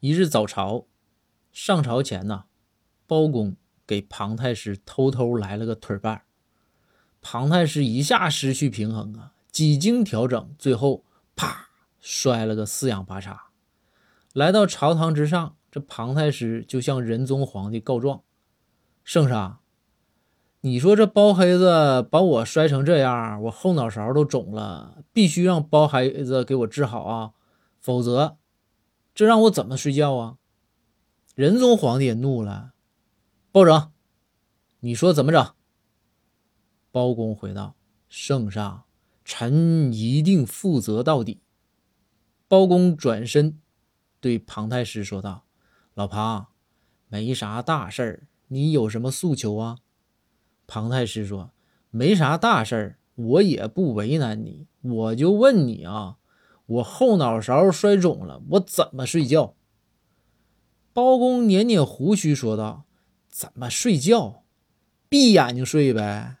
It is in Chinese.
一日早朝，上朝前呢，包公给庞太师偷偷来了个腿绊庞太师一下失去平衡啊，几经调整，最后啪摔了个四仰八叉。来到朝堂之上，这庞太师就向仁宗皇帝告状：“圣上，你说这包黑子把我摔成这样，我后脑勺都肿了，必须让包黑子给我治好啊，否则……”这让我怎么睡觉啊？仁宗皇帝也怒了，包拯，你说怎么整？包公回道：“圣上，臣一定负责到底。”包公转身对庞太师说道：“老庞，没啥大事儿，你有什么诉求啊？”庞太师说：“没啥大事儿，我也不为难你，我就问你啊。”我后脑勺摔肿了，我怎么睡觉？包公捻捻胡须说道：“怎么睡觉？闭眼睛睡呗。”